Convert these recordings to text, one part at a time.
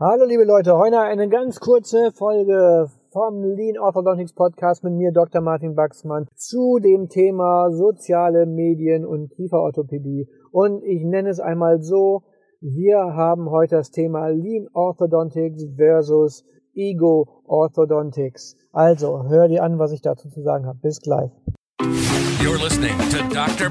Hallo liebe Leute, heute eine ganz kurze Folge vom Lean Orthodontics Podcast mit mir, Dr. Martin Baxmann, zu dem Thema soziale Medien und Kieferorthopädie. Und ich nenne es einmal so, wir haben heute das Thema Lean Orthodontics versus Ego Orthodontics. Also, hör dir an, was ich dazu zu sagen habe. Bis gleich. You're listening to Dr.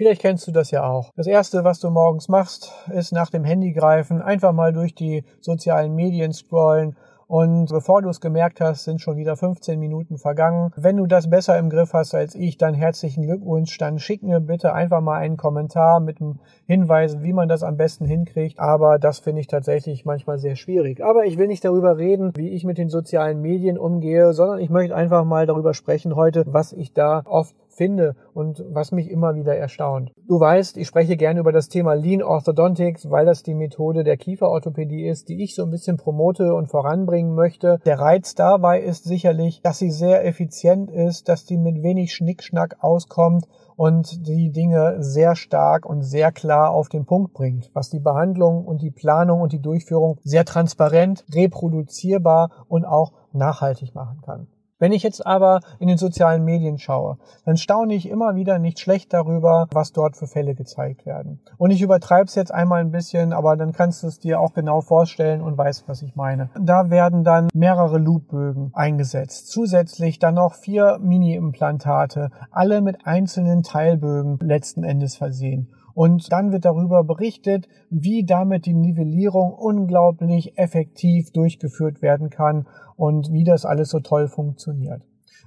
Vielleicht kennst du das ja auch. Das erste, was du morgens machst, ist nach dem Handy greifen, einfach mal durch die sozialen Medien scrollen und bevor du es gemerkt hast, sind schon wieder 15 Minuten vergangen. Wenn du das besser im Griff hast als ich, dann herzlichen Glückwunsch. Dann schick mir bitte einfach mal einen Kommentar mit einem Hinweis, wie man das am besten hinkriegt. Aber das finde ich tatsächlich manchmal sehr schwierig. Aber ich will nicht darüber reden, wie ich mit den sozialen Medien umgehe, sondern ich möchte einfach mal darüber sprechen heute, was ich da oft finde und was mich immer wieder erstaunt. Du weißt, ich spreche gerne über das Thema Lean Orthodontics, weil das die Methode der Kieferorthopädie ist, die ich so ein bisschen promote und voranbringen möchte. Der Reiz dabei ist sicherlich, dass sie sehr effizient ist, dass die mit wenig Schnickschnack auskommt und die Dinge sehr stark und sehr klar auf den Punkt bringt, was die Behandlung und die Planung und die Durchführung sehr transparent, reproduzierbar und auch nachhaltig machen kann. Wenn ich jetzt aber in den sozialen Medien schaue, dann staune ich immer wieder nicht schlecht darüber, was dort für Fälle gezeigt werden. Und ich übertreibe es jetzt einmal ein bisschen, aber dann kannst du es dir auch genau vorstellen und weißt, was ich meine. Da werden dann mehrere Loopbögen eingesetzt. Zusätzlich dann noch vier Mini-Implantate, alle mit einzelnen Teilbögen letzten Endes versehen. Und dann wird darüber berichtet, wie damit die Nivellierung unglaublich effektiv durchgeführt werden kann und wie das alles so toll funktioniert.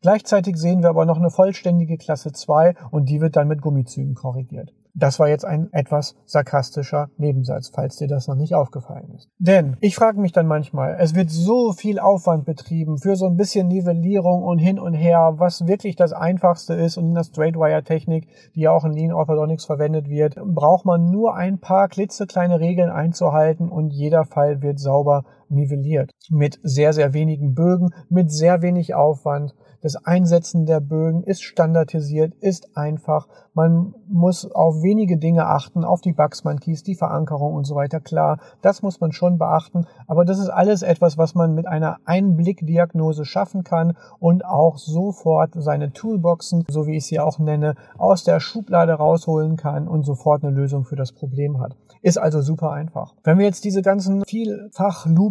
Gleichzeitig sehen wir aber noch eine vollständige Klasse 2 und die wird dann mit Gummizügen korrigiert. Das war jetzt ein etwas sarkastischer Nebensatz, falls dir das noch nicht aufgefallen ist. Denn ich frage mich dann manchmal, es wird so viel Aufwand betrieben für so ein bisschen Nivellierung und hin und her, was wirklich das Einfachste ist und in der Straightwire-Technik, die ja auch in Lean Orthodontics verwendet wird, braucht man nur ein paar klitzekleine Regeln einzuhalten und jeder Fall wird sauber nivelliert. Mit sehr, sehr wenigen Bögen, mit sehr wenig Aufwand. Das Einsetzen der Bögen ist standardisiert, ist einfach. Man muss auf wenige Dinge achten, auf die Bugsman-Keys, die Verankerung und so weiter. Klar, das muss man schon beachten. Aber das ist alles etwas, was man mit einer Einblickdiagnose schaffen kann und auch sofort seine Toolboxen, so wie ich sie auch nenne, aus der Schublade rausholen kann und sofort eine Lösung für das Problem hat. Ist also super einfach. Wenn wir jetzt diese ganzen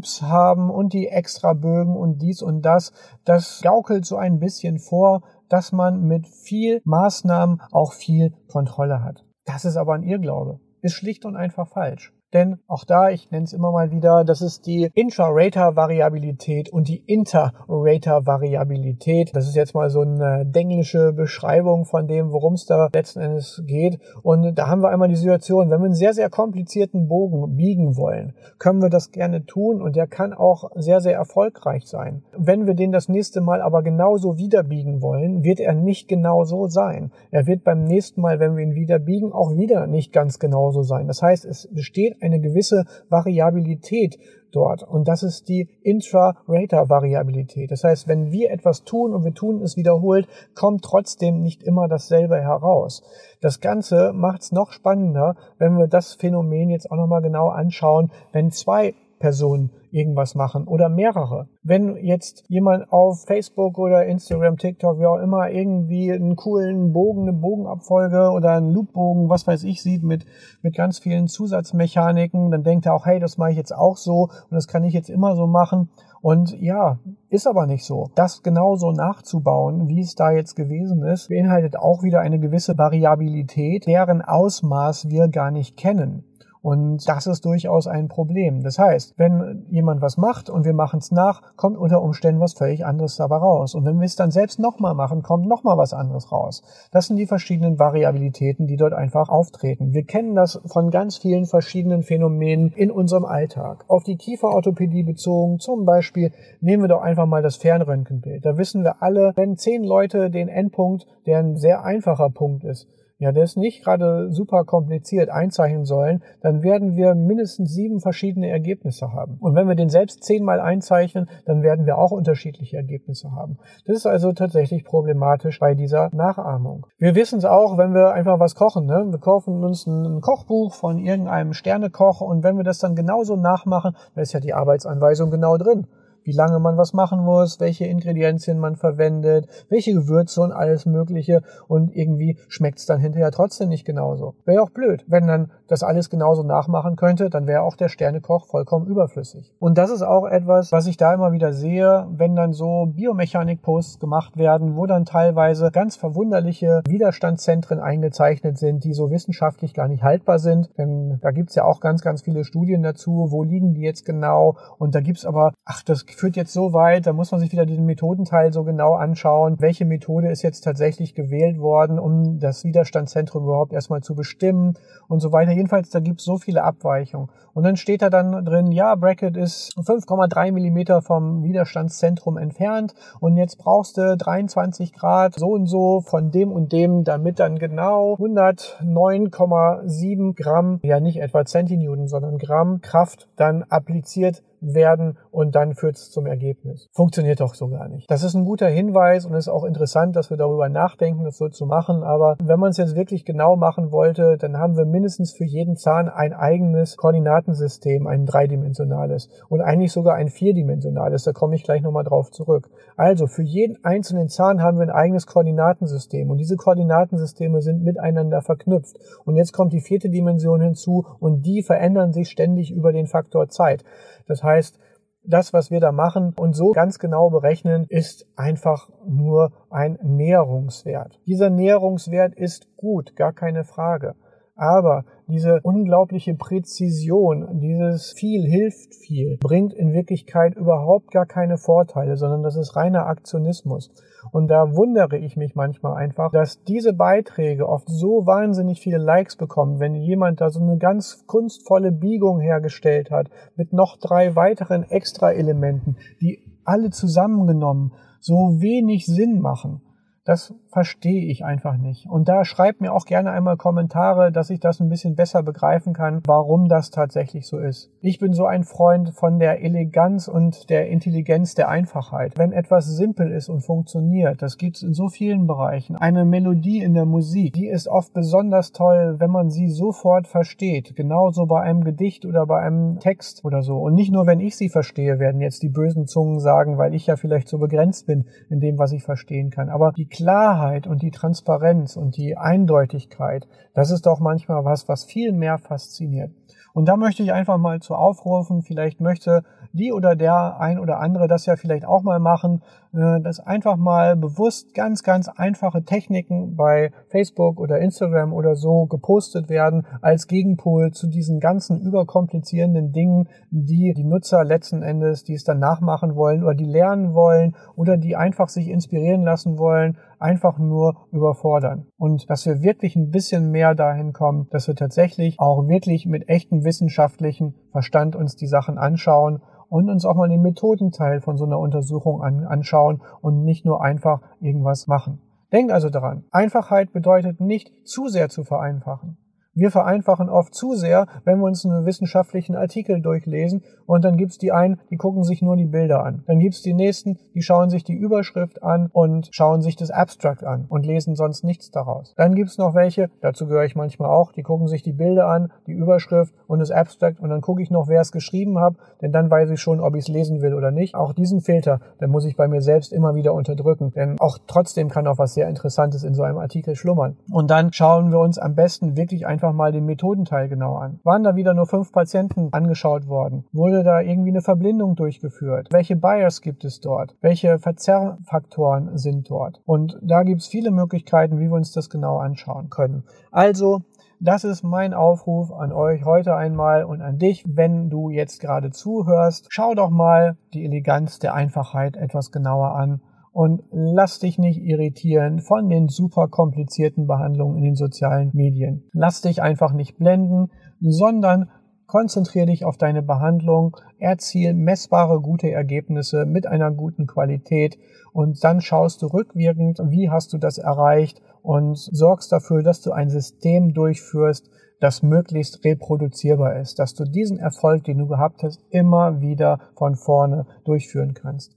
Vielfach-Loops haben und die Extrabögen und dies und das, das gaukelt so ein bisschen vor, dass man mit viel Maßnahmen auch viel Kontrolle hat. Das ist aber ein Irrglaube. Ist schlicht und einfach falsch. Denn auch da, ich nenne es immer mal wieder, das ist die Intra-Rater-Variabilität und die Inter-Rater-Variabilität. Das ist jetzt mal so eine denglische Beschreibung von dem, worum es da letzten Endes geht. Und da haben wir einmal die Situation, wenn wir einen sehr, sehr komplizierten Bogen biegen wollen, können wir das gerne tun und der kann auch sehr, sehr erfolgreich sein. Wenn wir den das nächste Mal aber genauso wieder biegen wollen, wird er nicht genau so sein. Er wird beim nächsten Mal, wenn wir ihn wieder biegen, auch wieder nicht ganz genauso sein. Das heißt, es besteht eine gewisse Variabilität dort. Und das ist die Intra-Rater-Variabilität. Das heißt, wenn wir etwas tun und wir tun es wiederholt, kommt trotzdem nicht immer dasselbe heraus. Das Ganze macht es noch spannender, wenn wir das Phänomen jetzt auch nochmal genau anschauen, wenn zwei Personen irgendwas machen oder mehrere. Wenn jetzt jemand auf Facebook oder Instagram, TikTok, wie auch immer, irgendwie einen coolen Bogen, eine Bogenabfolge oder einen Loopbogen, was weiß ich, sieht mit, mit ganz vielen Zusatzmechaniken, dann denkt er auch, hey, das mache ich jetzt auch so und das kann ich jetzt immer so machen. Und ja, ist aber nicht so. Das genauso nachzubauen, wie es da jetzt gewesen ist, beinhaltet auch wieder eine gewisse Variabilität, deren Ausmaß wir gar nicht kennen. Und das ist durchaus ein Problem. Das heißt, wenn jemand was macht und wir machen es nach, kommt unter Umständen was völlig anderes dabei raus. Und wenn wir es dann selbst nochmal machen, kommt nochmal was anderes raus. Das sind die verschiedenen Variabilitäten, die dort einfach auftreten. Wir kennen das von ganz vielen verschiedenen Phänomenen in unserem Alltag. Auf die Kieferorthopädie bezogen, zum Beispiel, nehmen wir doch einfach mal das Fernröntgenbild. Da wissen wir alle, wenn zehn Leute den Endpunkt, der ein sehr einfacher Punkt ist, ja, der ist nicht gerade super kompliziert einzeichnen sollen, dann werden wir mindestens sieben verschiedene Ergebnisse haben. Und wenn wir den selbst zehnmal einzeichnen, dann werden wir auch unterschiedliche Ergebnisse haben. Das ist also tatsächlich problematisch bei dieser Nachahmung. Wir wissen es auch, wenn wir einfach was kochen. Ne? Wir kaufen uns ein Kochbuch von irgendeinem Sternekoch und wenn wir das dann genauso nachmachen, da ist ja die Arbeitsanweisung genau drin wie lange man was machen muss, welche Ingredienzien man verwendet, welche Gewürze und alles Mögliche und irgendwie schmeckt es dann hinterher trotzdem nicht genauso. Wäre auch blöd, wenn dann das alles genauso nachmachen könnte, dann wäre auch der Sternekoch vollkommen überflüssig. Und das ist auch etwas, was ich da immer wieder sehe, wenn dann so Biomechanik-Posts gemacht werden, wo dann teilweise ganz verwunderliche Widerstandszentren eingezeichnet sind, die so wissenschaftlich gar nicht haltbar sind. Denn da gibt's ja auch ganz, ganz viele Studien dazu, wo liegen die jetzt genau. Und da gibt's aber, ach, das führt jetzt so weit, da muss man sich wieder diesen Methodenteil so genau anschauen, welche Methode ist jetzt tatsächlich gewählt worden, um das Widerstandszentrum überhaupt erstmal zu bestimmen und so weiter. Jedenfalls, da gibt es so viele Abweichungen. Und dann steht da dann drin, ja, Bracket ist 5,3 Millimeter vom Widerstandszentrum entfernt und jetzt brauchst du 23 Grad so und so von dem und dem, damit dann genau 109,7 Gramm, ja nicht etwa Zentinewton, sondern Gramm Kraft dann appliziert werden und dann führt es zum Ergebnis. Funktioniert doch so gar nicht. Das ist ein guter Hinweis und ist auch interessant, dass wir darüber nachdenken, das so zu machen. Aber wenn man es jetzt wirklich genau machen wollte, dann haben wir mindestens für jeden Zahn ein eigenes Koordinatensystem, ein dreidimensionales und eigentlich sogar ein vierdimensionales. Da komme ich gleich nochmal drauf zurück. Also für jeden einzelnen Zahn haben wir ein eigenes Koordinatensystem und diese Koordinatensysteme sind miteinander verknüpft. Und jetzt kommt die vierte Dimension hinzu und die verändern sich ständig über den Faktor Zeit. Das heißt, das, was wir da machen und so ganz genau berechnen, ist einfach nur ein Näherungswert. Dieser Näherungswert ist gut, gar keine Frage. Aber diese unglaubliche Präzision, dieses viel hilft viel, bringt in Wirklichkeit überhaupt gar keine Vorteile, sondern das ist reiner Aktionismus. Und da wundere ich mich manchmal einfach, dass diese Beiträge oft so wahnsinnig viele Likes bekommen, wenn jemand da so eine ganz kunstvolle Biegung hergestellt hat mit noch drei weiteren Extra-Elementen, die alle zusammengenommen so wenig Sinn machen. Das verstehe ich einfach nicht. Und da schreibt mir auch gerne einmal Kommentare, dass ich das ein bisschen besser begreifen kann, warum das tatsächlich so ist. Ich bin so ein Freund von der Eleganz und der Intelligenz der Einfachheit. Wenn etwas simpel ist und funktioniert, das gibt es in so vielen Bereichen. Eine Melodie in der Musik, die ist oft besonders toll, wenn man sie sofort versteht. Genauso bei einem Gedicht oder bei einem Text oder so. Und nicht nur, wenn ich sie verstehe, werden jetzt die bösen Zungen sagen, weil ich ja vielleicht so begrenzt bin in dem, was ich verstehen kann. Aber die Klarheit und die Transparenz und die Eindeutigkeit, das ist doch manchmal was, was viel mehr fasziniert. Und da möchte ich einfach mal zu aufrufen, vielleicht möchte die oder der ein oder andere das ja vielleicht auch mal machen, äh, dass einfach mal bewusst ganz, ganz einfache Techniken bei Facebook oder Instagram oder so gepostet werden als Gegenpol zu diesen ganzen überkomplizierenden Dingen, die die Nutzer letzten Endes, die es dann nachmachen wollen oder die lernen wollen oder die einfach sich inspirieren lassen wollen, einfach nur überfordern. Und dass wir wirklich ein bisschen mehr dahin kommen, dass wir tatsächlich auch wirklich mit echtem wissenschaftlichen Verstand uns die Sachen anschauen und uns auch mal den Methodenteil von so einer Untersuchung an, anschauen und nicht nur einfach irgendwas machen. Denkt also daran, Einfachheit bedeutet nicht zu sehr zu vereinfachen. Wir vereinfachen oft zu sehr, wenn wir uns einen wissenschaftlichen Artikel durchlesen und dann gibt's die einen, die gucken sich nur die Bilder an. Dann gibt's die nächsten, die schauen sich die Überschrift an und schauen sich das Abstract an und lesen sonst nichts daraus. Dann gibt's noch welche, dazu gehöre ich manchmal auch, die gucken sich die Bilder an, die Überschrift und das Abstract und dann gucke ich noch, wer es geschrieben hat, denn dann weiß ich schon, ob ich es lesen will oder nicht. Auch diesen Filter, den muss ich bei mir selbst immer wieder unterdrücken, denn auch trotzdem kann auch was sehr Interessantes in so einem Artikel schlummern. Und dann schauen wir uns am besten wirklich einfach einfach mal den Methodenteil genau an. Waren da wieder nur fünf Patienten angeschaut worden? Wurde da irgendwie eine Verblindung durchgeführt? Welche Bias gibt es dort? Welche Verzerrfaktoren sind dort? Und da gibt es viele Möglichkeiten, wie wir uns das genau anschauen können. Also Das ist mein Aufruf an euch heute einmal und an dich, wenn du jetzt gerade zuhörst. Schau doch mal die Eleganz der Einfachheit etwas genauer an und lass dich nicht irritieren von den super komplizierten Behandlungen in den sozialen Medien. Lass dich einfach nicht blenden, sondern konzentriere dich auf deine Behandlung, erziel messbare gute Ergebnisse mit einer guten Qualität und dann schaust du rückwirkend, wie hast du das erreicht und sorgst dafür, dass du ein System durchführst, das möglichst reproduzierbar ist, dass du diesen Erfolg, den du gehabt hast, immer wieder von vorne durchführen kannst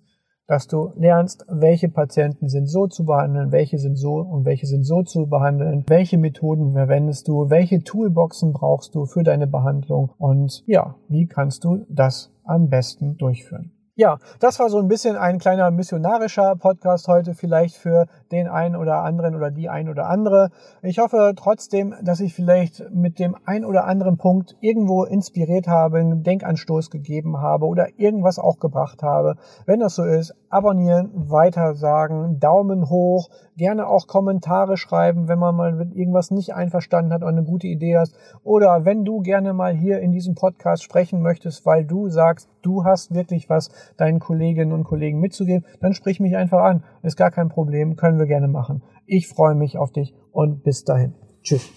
dass du lernst, welche Patienten sind so zu behandeln, welche sind so und welche sind so zu behandeln, welche Methoden verwendest du, welche Toolboxen brauchst du für deine Behandlung und ja, wie kannst du das am besten durchführen. Ja, das war so ein bisschen ein kleiner missionarischer Podcast heute vielleicht für den einen oder anderen oder die ein oder andere. Ich hoffe trotzdem, dass ich vielleicht mit dem ein oder anderen Punkt irgendwo inspiriert habe, einen Denkanstoß gegeben habe oder irgendwas auch gebracht habe. Wenn das so ist, abonnieren, weiter sagen, Daumen hoch, gerne auch Kommentare schreiben, wenn man mal mit irgendwas nicht einverstanden hat oder eine gute Idee hast. Oder wenn du gerne mal hier in diesem Podcast sprechen möchtest, weil du sagst, du hast wirklich was deinen Kolleginnen und Kollegen mitzugeben, dann sprich mich einfach an. Ist gar kein Problem, können wir gerne machen. Ich freue mich auf dich und bis dahin. Tschüss.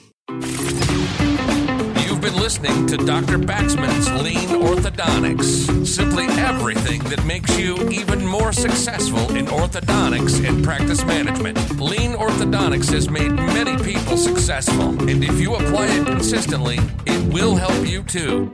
been listening to Dr. Baxman's Lean Orthodontics. Simply everything that makes you even more successful in orthodontics and practice management. Lean Orthodontics has made many people successful, and if you apply it consistently, it will help you too.